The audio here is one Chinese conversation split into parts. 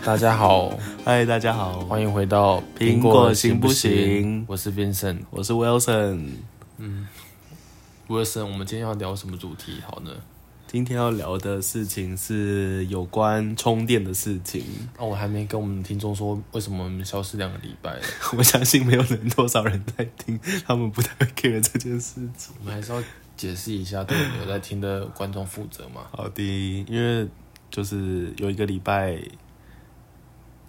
大家好，嗨，大家好，欢迎回到苹果行不行我是 Vincent 我是 Wilson。嗯 Wilson。我们今天要聊什么主题？好呢？今天要聊的事情是有关充电的事情。哦，我还没跟我们听众说为什么我们消失两个礼拜，我相信没有人多少人在听，他们不太会 care 这件事情。我们还是要解释一下，对有在听的观众负责嘛。好的，因为就是有一个礼拜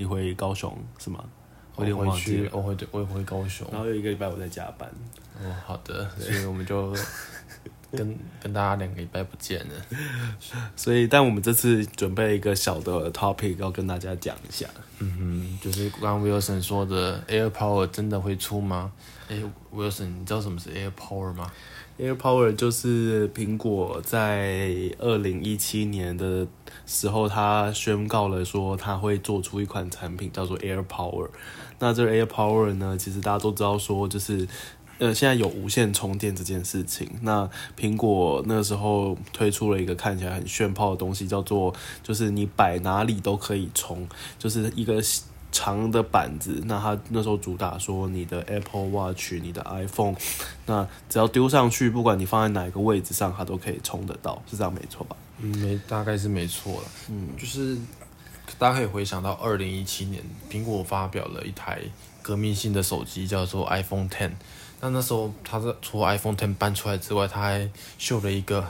你回高雄是吗？我有点我回忘记了。去我回我回高雄。然后有一个礼拜我在加班，哦，好的，所以我们就跟跟大家两个礼拜不见了。所以但我们这次准备一个小的 topic 要跟大家讲一下。嗯哼，就是刚刚 Wilson 说的 Air Power 真的会出吗？哎，Wilson，你知道什么是 Air Power 吗？Air Power 就是苹果在二零一七年的时候，它宣告了说它会做出一款产品叫做 Air Power。那这 Air Power 呢，其实大家都知道说，就是呃现在有无线充电这件事情。那苹果那时候推出了一个看起来很炫炮的东西，叫做就是你摆哪里都可以充，就是一个。长的板子，那它那时候主打说你的 Apple Watch、你的 iPhone，那只要丢上去，不管你放在哪一个位置上，它都可以充得到，是这样没错吧？嗯，没，大概是没错了。嗯，就是大家可以回想到二零一七年，苹果发表了一台革命性的手机，叫做 iPhone Ten。那那时候，它是除了 iPhone Ten 搬出来之外，它还秀了一个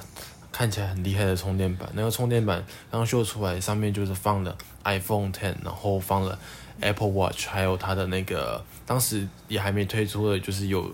看起来很厉害的充电板。那个充电板刚秀出来，上面就是放了 iPhone Ten，然后放了 Apple Watch，还有它的那个当时也还没推出的，就是有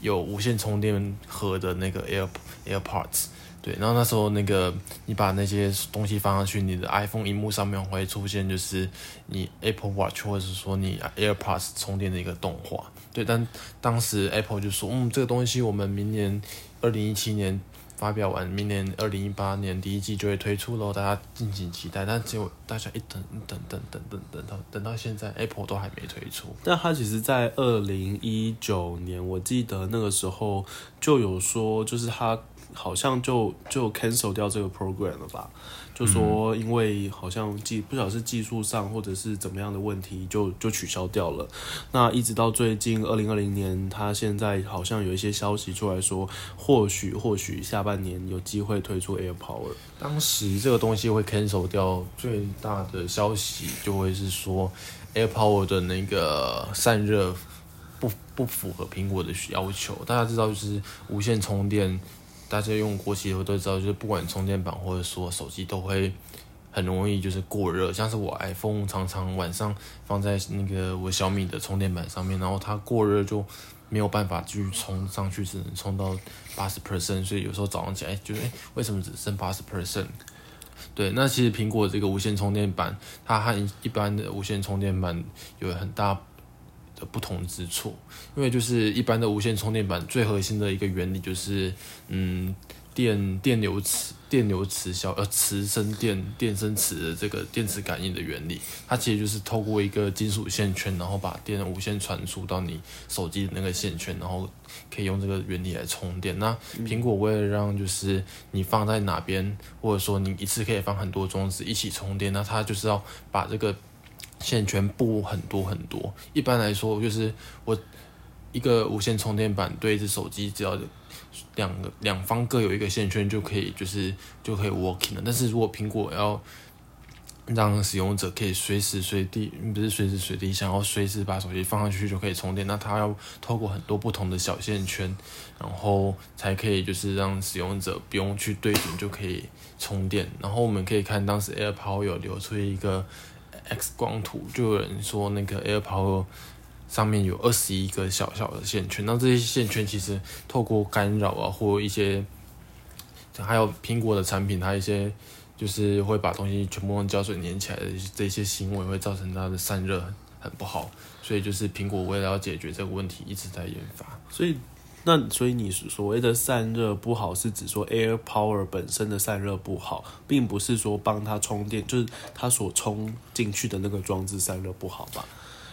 有无线充电盒的那个 Air AirPods。对，然后那时候那个你把那些东西放上去，你的 iPhone 荧幕上面会出现就是你 Apple Watch 或者是说你 AirPods 充电的一个动画。对，但当时 Apple 就说，嗯，这个东西我们明年二零一七年发表完，明年二零一八年第一季就会推出喽，大家敬请期待。但结果大家一等一等等等等等到等到现在，Apple 都还没推出。但它其实，在二零一九年，我记得那个时候就有说，就是它好像就就 cancel 掉这个 program 了吧？就说因为好像技不晓得是技术上或者是怎么样的问题就，就取消掉了。那一直到最近二零二零年，它现在好像有一些消息出来说，或许或许下半年有机会推出 Air Power。当时这个东西会 cancel 掉，最大的消息就会是说 AirPower 的那个散热不不符合苹果的要求。大家知道，就是无线充电，大家用过期的都知道，就是不管充电板或者说手机都会很容易就是过热。像是我 iPhone 常常晚上放在那个我小米的充电板上面，然后它过热就没有办法继续充上去，只能充到八十 percent，所以有时候早上起来就是，哎、为什么只剩八十 percent？对，那其实苹果这个无线充电板，它和一般的无线充电板有很大的不同之处，因为就是一般的无线充电板最核心的一个原理就是，嗯，电电流磁电流磁消呃磁生电电生磁的这个电磁感应的原理，它其实就是透过一个金属线圈，然后把电无线传输到你手机的那个线圈，然后可以用这个原理来充电。那苹果为了让就是你放在哪边，或者说你一次可以放很多装置一起充电，那它就是要把这个线圈布很多很多。一般来说，就是我一个无线充电板对一只手机，只要两个两方各有一个线圈就可以，就是就可以 working 了。但是如果苹果要让使用者可以随时随地，不是随时随地，想要随时把手机放上去就可以充电，那它要透过很多不同的小线圈，然后才可以就是让使用者不用去对准就可以充电。然后我们可以看当时 AirPower 有流出一个 X 光图，就有人说那个 AirPower 上面有二十一个小小的线圈，那这些线圈其实透过干扰啊，或一些还有苹果的产品，它一些就是会把东西全部用胶水粘起来的这些行为，会造成它的散热很不好。所以就是苹果为了要解决这个问题，一直在研发。所以，那所以你所谓的散热不好，是指说 Air Power 本身的散热不好，并不是说帮它充电，就是它所充进去的那个装置散热不好吧？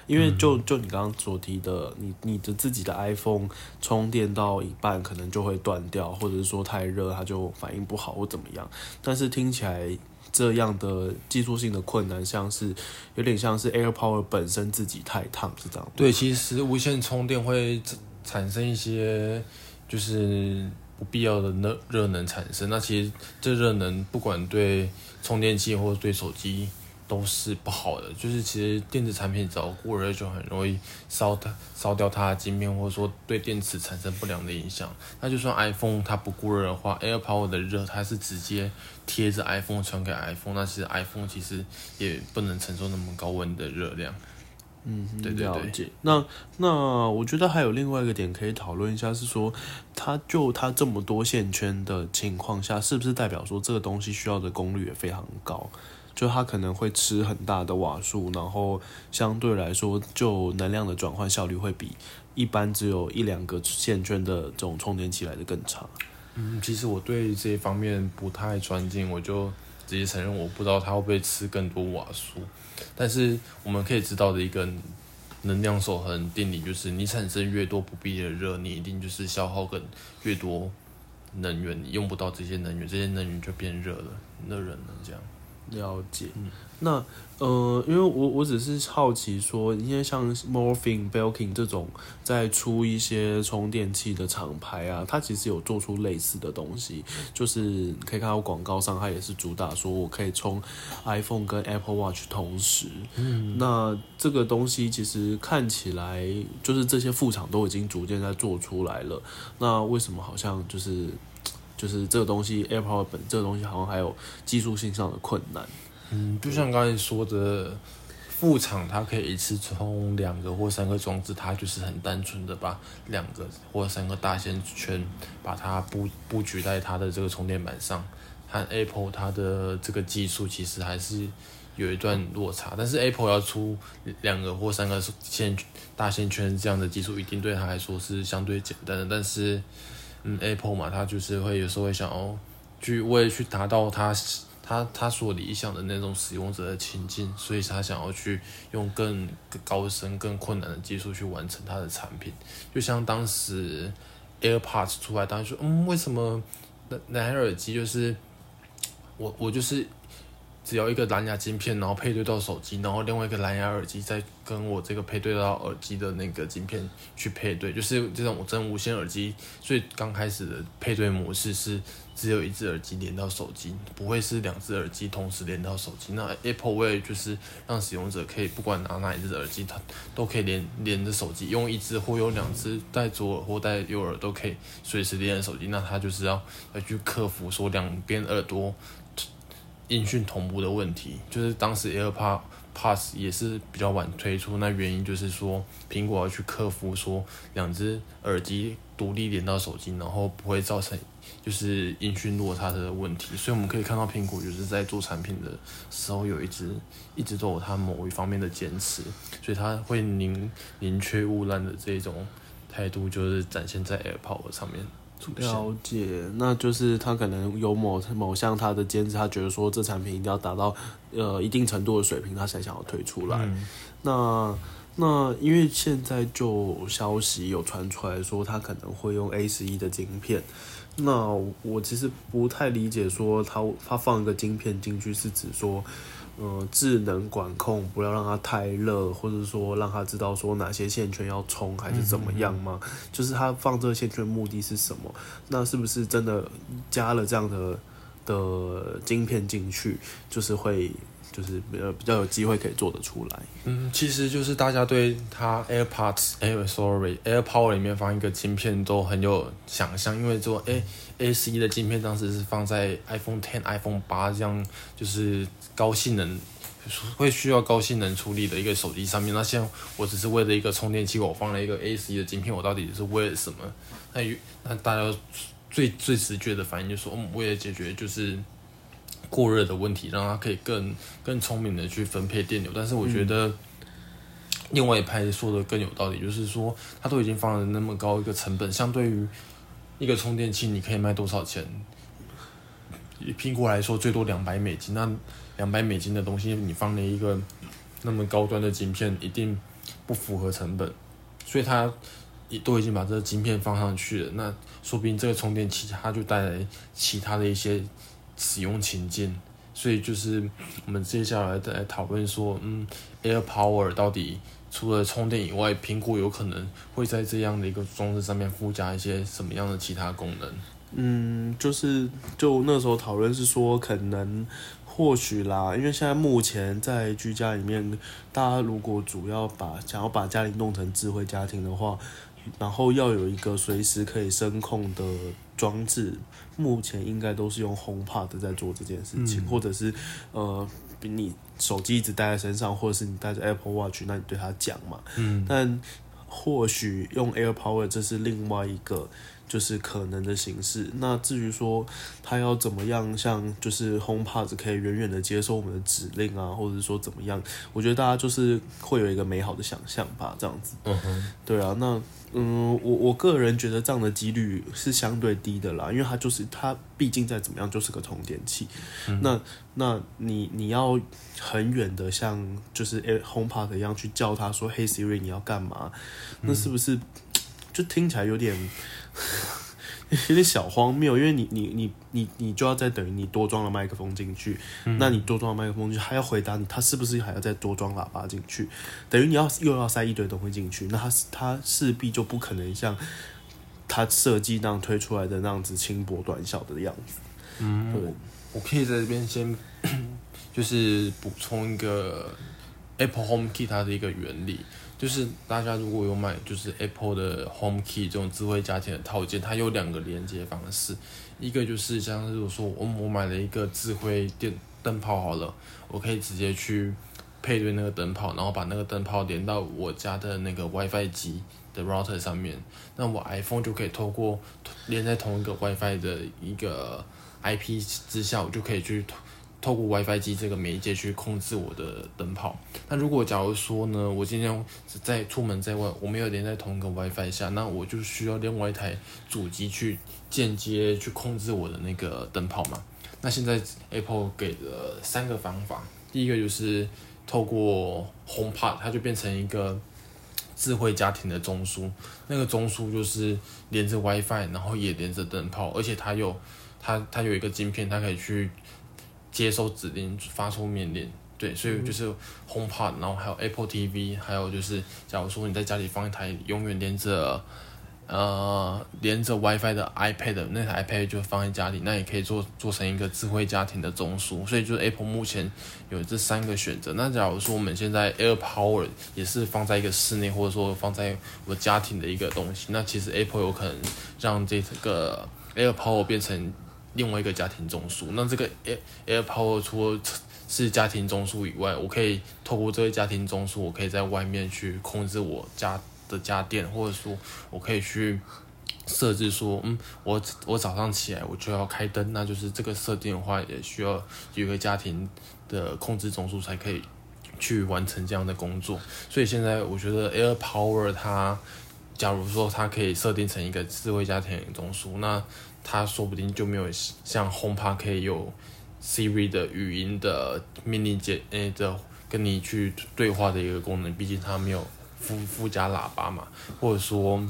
因为就就你刚刚所提的，你你的自己的 iPhone 充电到一半可能就会断掉，或者是说太热它就反应不好或怎么样。但是听起来这样的技术性的困难，像是有点像是 AirPower 本身自己太烫，是这样？对，其实无线充电会产生一些就是不必要的热热能产生。那其实这热能不管对充电器或者对手机都是不好的。就是其实电子产品只要过热，就很容易烧它烧掉它的晶片，或者说对电池产生不良的影响。那就算 iPhone 它不过热的话，AirPower 的热它是直接贴着 iPhone 传给 iPhone，那其实 iPhone 其实也不能承受那么高温的热量。嗯，对对对了解。那那我觉得还有另外一个点可以讨论一下，是说它就它这么多线圈的情况下，是不是代表说这个东西需要的功率也非常高？就它可能会吃很大的瓦数，然后相对来说，就能量的转换效率会比一般只有一两个线圈的这种充电器来的更差。嗯，其实我对这一方面不太专精，我就直接承认我不知道它会不会吃更多瓦数。但是我们可以知道的一个能量守恒定理就是，你产生越多不必要的热，你一定就是消耗更越多能源，你用不到这些能源，这些能源就变热了，热人了这样。了解，那呃，因为我我只是好奇说，因为像 Morphing、Belkin 这种在出一些充电器的厂牌啊，它其实有做出类似的东西，就是可以看到广告上，它也是主打说我可以充 iPhone 跟 Apple Watch 同时。嗯，那这个东西其实看起来就是这些副厂都已经逐渐在做出来了，那为什么好像就是？就是这个东西 AirPod 本这个东西好像还有技术性上的困难。嗯，就像刚才说的，副厂它可以一次充两个或三个装置，它就是很单纯的把两个或三个大线圈把它布布局在它的这个充电板上。和 Apple 它的这个技术其实还是有一段落差，但是 Apple 要出两个或三个线大线圈这样的技术，一定对它来说是相对简单的，但是。嗯，Apple 嘛，他就是会有时候会想要去为了去达到他他他所理想的那种使用者的情境，所以他想要去用更高深、更困难的技术去完成他的产品。就像当时 AirPods 出来，当时说，嗯，为什么蓝蓝牙耳机就是我我就是只要一个蓝牙晶片，然后配对到手机，然后另外一个蓝牙耳机再跟我这个配对到耳机的那个晶片去配对，就是这种真无线耳机。所以刚开始的配对模式是只有一只耳机连到手机，不会是两只耳机同时连到手机。那 Apple Way 就是让使用者可以不管拿哪一只耳机，它都可以连连着手机，用一只或用两只戴左耳或戴右耳都可以随时连着手机。那它就是要要去克服说两边耳朵。音讯同步的问题，就是当时 AirPods 也是比较晚推出，那原因就是说苹果要去克服说两只耳机独立连到手机，然后不会造成就是音讯落差的问题，所以我们可以看到苹果就是在做产品的时候有一直一直都有它某一方面的坚持，所以它会宁宁缺毋滥的这种态度，就是展现在 AirPods 上面。了解，那就是他可能有某某项他的坚持，他觉得说这产品一定要达到呃一定程度的水平，他才想要推出来。那那因为现在就消息有传出来说，他可能会用 A 十一的晶片。那我其实不太理解，说他他放一个晶片进去是指说。嗯，智能管控不要让它太热，或者说让它知道说哪些线圈要充还是怎么样吗？就是它放这个线圈目的是什么？那是不是真的加了这样的的晶片进去，就是会就是呃比较有机会可以做得出来？嗯，其实就是大家对它 AirPods Air Sorry AirPower 里面放一个晶片都很有想象，因为做 A A 十一的晶片当时是放在 iPhone Ten、iPhone 八这样就是。高性能会需要高性能处理的一个手机上面，那现在我只是为了一个充电器，我放了一个 A 十一的晶片，我到底是为了什么？那那大家最最直觉的反应就是说，嗯，为了解决就是过热的问题，让它可以更更聪明的去分配电流。但是我觉得另外一派说的更有道理，就是说它都已经放了那么高一个成本，相对于一个充电器，你可以卖多少钱？以苹果来说，最多两百美金。那两百美金的东西，你放了一个那么高端的晶片，一定不符合成本，所以它也都已经把这个晶片放上去了。那说不定这个充电器它就带来其他的一些使用情境。所以就是我们接下来再来讨论说，嗯，Air Power 到底除了充电以外，苹果有可能会在这样的一个装置上面附加一些什么样的其他功能？嗯，就是就那时候讨论是说，可能或许啦，因为现在目前在居家里面，大家如果主要把想要把家里弄成智慧家庭的话，然后要有一个随时可以声控的装置，目前应该都是用 HomePod 在做这件事情，或者是呃，你手机一直带在身上，或者是你带着 Apple Watch，那你对它讲嘛，嗯，但或许用 Air Power 这是另外一个。就是可能的形式。那至于说他要怎么样，像就是 HomePod 可以远远的接收我们的指令啊，或者是说怎么样，我觉得大家就是会有一个美好的想象吧，这样子。嗯哼，对啊，那嗯，我我个人觉得这样的几率是相对低的啦，因为它就是它毕竟再怎么样就是个充电器。那那你你要很远的像就是 HomePod 一样去叫它说嘿 Siri 你要干嘛？那是不是就听起来有点？有点小荒谬，因为你你你你你就要再等于你多装了麦克风进去，那你多装了麦克风进去，还要回答你，他是不是还要再多装喇叭进去？等于你要又要塞一堆东西进去，那他他势必就不可能像他设计那样推出来的那样子轻薄短小的样子。嗯，我我可以在这边先 就是补充一个 Apple HomeKit 它的一个原理。就是大家如果有买就是 Apple 的 Home Key 这种智慧家庭的套件，它有两个连接方式，一个就是像如果说我我买了一个智慧电灯泡好了，我可以直接去配对那个灯泡，然后把那个灯泡连到我家的那个 WiFi 机的 router 上面，那我 iPhone 就可以透过连在同一个 WiFi 的一个 IP 之下，我就可以去。透过 WiFi 机这个媒介去控制我的灯泡。那如果假如说呢，我今天在出门在外，我没有连在同一个 WiFi 下，那我就需要另外一台主机去间接去控制我的那个灯泡嘛。那现在 Apple 给了三个方法，第一个就是透过 HomePod，它就变成一个智慧家庭的中枢，那个中枢就是连着 WiFi，然后也连着灯泡，而且它有它它有一个晶片，它可以去。接收指令，发出命令，对，所以就是 HomePod，然后还有 Apple TV，还有就是，假如说你在家里放一台永远连着，呃，连着 WiFi 的 iPad，那台 iPad 就放在家里，那也可以做做成一个智慧家庭的中枢。所以就是 Apple 目前有这三个选择。那假如说我们现在 Air Power 也是放在一个室内，或者说放在我家庭的一个东西，那其实 Apple 有可能让这个 Air Power 变成。另外一个家庭中枢，那这个 Air AirPower 除了是家庭中枢以外，我可以透过这个家庭中枢，我可以在外面去控制我家的家电，或者说我可以去设置说，嗯，我我早上起来我就要开灯，那就是这个设定的话，也需要有一个家庭的控制中枢才可以去完成这样的工作。所以现在我觉得 AirPower 它，假如说它可以设定成一个智慧家庭中枢，那它说不定就没有像 HomePod 可以有 Siri 的语音的命令接诶的跟你去对话的一个功能，毕竟它没有附附加喇叭嘛，或者说，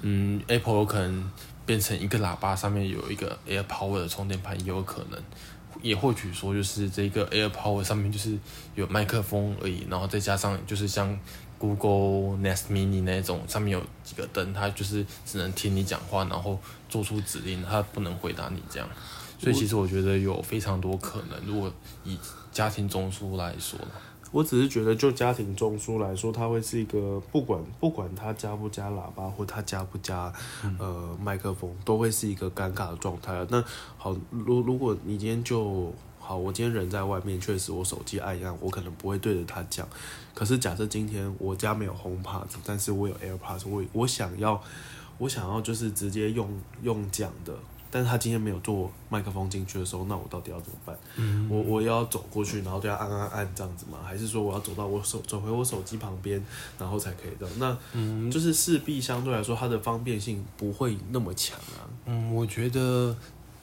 嗯，Apple 有可能变成一个喇叭上面有一个 AirPower 的充电盘也有可能，也或许说就是这个 AirPower 上面就是有麦克风而已，然后再加上就是像。Google Nest Mini 那种上面有几个灯，它就是只能听你讲话，然后做出指令，它不能回答你这样。所以其实我觉得有非常多可能。如果以家庭中枢来说，我只是觉得就家庭中枢来说，它会是一个不管不管它加不加喇叭或它加不加呃麦克风，都会是一个尴尬的状态。那好，如如果你今天就。好，我今天人在外面，确实我手机按一按，我可能不会对着它讲。可是假设今天我家没有 HomePod，但是我有 AirPods，我我想要，我想要就是直接用用讲的，但是他今天没有做麦克风进去的时候，那我到底要怎么办？嗯，我我要走过去，然后对他按按按这样子吗？还是说我要走到我手走回我手机旁边，然后才可以的？那嗯，就是势必相对来说它的方便性不会那么强啊。嗯，我觉得。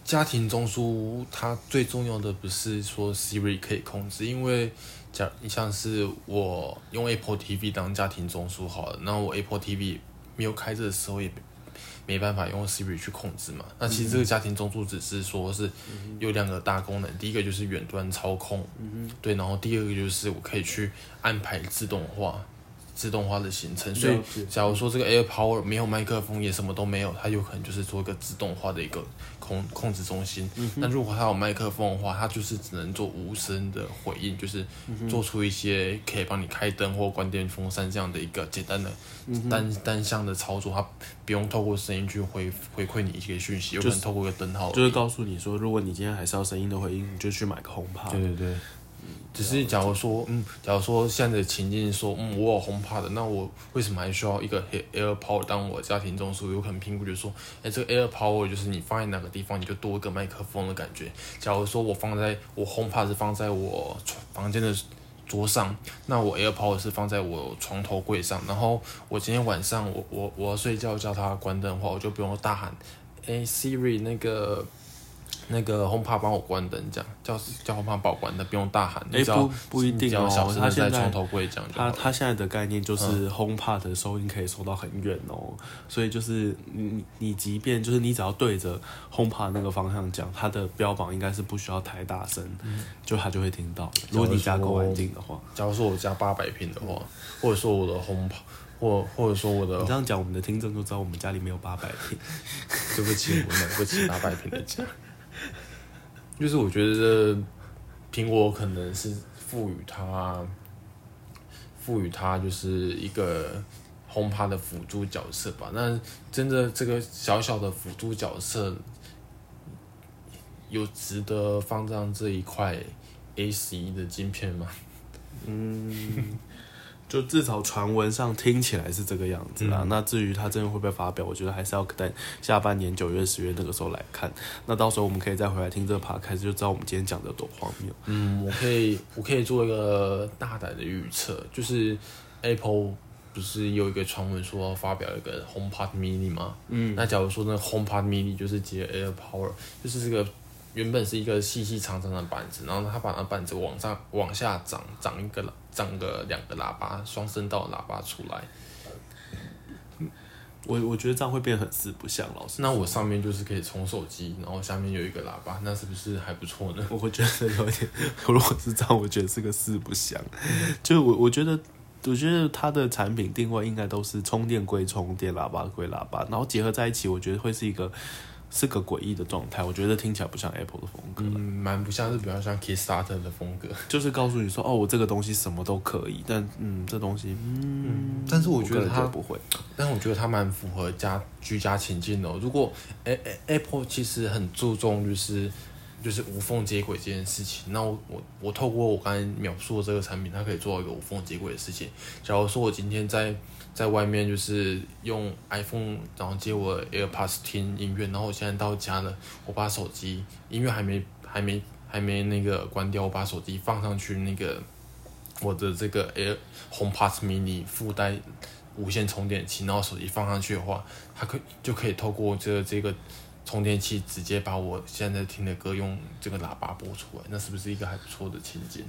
家庭中枢它最重要的不是说 Siri 可以控制，因为假像是我用 Apple TV 当家庭中枢好了，那我 Apple TV 没有开着的时候也没办法用 Siri 去控制嘛。那其实这个家庭中枢只是说是有两个大功能，第一个就是远端操控，对，然后第二个就是我可以去安排自动化。自动化的行程，所以假如说这个 Air Power 没有麦克风，也什么都没有，它有可能就是做一个自动化的一个控控制中心。那如果它有麦克风的话，它就是只能做无声的回应，就是做出一些可以帮你开灯或关电风扇这样的一个简单的单单向的操作，它不用透过声音去回回馈你一些讯息，有可能透过一个灯号，就是告诉你说，如果你今天还是要声音的回应，你就去买个红帕。对对对。只是假如说，嗯，假如说现在的情境说，嗯，我有 HomePod 的，那我为什么还需要一个 Air Power 当我家庭中枢？有可能评估就说，哎，这个 Air Power 就是你放在哪个地方，你就多一个麦克风的感觉。假如说我放在我 HomePod 是放在我房间的桌上，那我 Air Power 是放在我床头柜上。然后我今天晚上我我我要睡觉叫它关灯的话，我就不用大喊，哎，Siri 那个。那个轰趴帮我关灯，这样叫叫轰趴帮我关灯，不用大喊。哎，不不一定哦。他现在床头柜讲，他他现在的概念就是轰趴的收音可以收到很远哦，所以就是你你即便就是你只要对着轰趴那个方向讲，它的标榜应该是不需要太大声，就他就会听到。如果你家够安静的话，假如说我家八百平的话，或者说我的轰趴，或或者说我的，你这样讲，我们的听众就知道我们家里没有八百平。对不起，我买不起八百平的家。就是我觉得苹果可能是赋予它，赋予它就是一个轰趴的辅助角色吧。那真的这个小小的辅助角色，有值得放上这一块 A 十一的晶片吗？嗯。就至少传闻上听起来是这个样子啦。那至于它真的会不会发表，我觉得还是要等下半年九月、十月那个时候来看。那到时候我们可以再回来听这个趴，开始就知道我们今天讲的多荒谬。嗯，我可以，我可以做一个大胆的预测，就是 Apple 不是有一个传闻说要发表一个 HomePod Mini 吗？嗯，那假如说那 HomePod Mini 就是接 AirPower，就是这个。原本是一个细细长长的板子，然后他把那板子往上、往下长，长一个长个两个喇叭，双声道喇叭出来。我我觉得这样会变很四不像，老师。那我上面就是可以充手机，然后下面有一个喇叭，那是不是还不错呢？我会觉得有点，如果是这样，我觉得是个四不像。就我我觉得，我觉得它的产品定位应该都是充电归充电，喇叭归喇叭，然后结合在一起，我觉得会是一个。是个诡异的状态，我觉得听起来不像 Apple 的风格，嗯，蛮不像是比较像 Kickstarter 的风格，就是告诉你说，哦，我这个东西什么都可以，但嗯，这东西，嗯，但是我觉得它不会，但我觉得它蛮符合家居家情境的。如果 A Apple 其实很注重就是就是无缝接轨这件事情，那我我我透过我刚才描述的这个产品，它可以做到一个无缝接轨的事情。假如说我今天在在外面就是用 iPhone，然后接我 AirPods 听音乐，然后我现在到家了，我把手机音乐还没还没还没那个关掉，我把手机放上去那个我的这个 Air HomePods Mini 附带无线充电器，然后手机放上去的话，它可就可以透过这这个充电器直接把我现在听的歌用这个喇叭播出来，那是不是一个还不错的情景？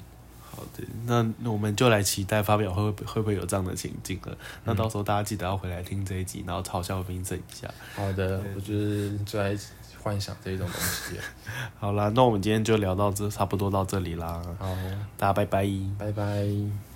好的，那那我们就来期待发表会会不会有这样的情境了。那到时候大家记得要回来听这一集，然后嘲笑评审一下。好的，我就是最爱幻想这种东西。好啦，那我们今天就聊到这，差不多到这里啦。好，大家拜拜，拜拜。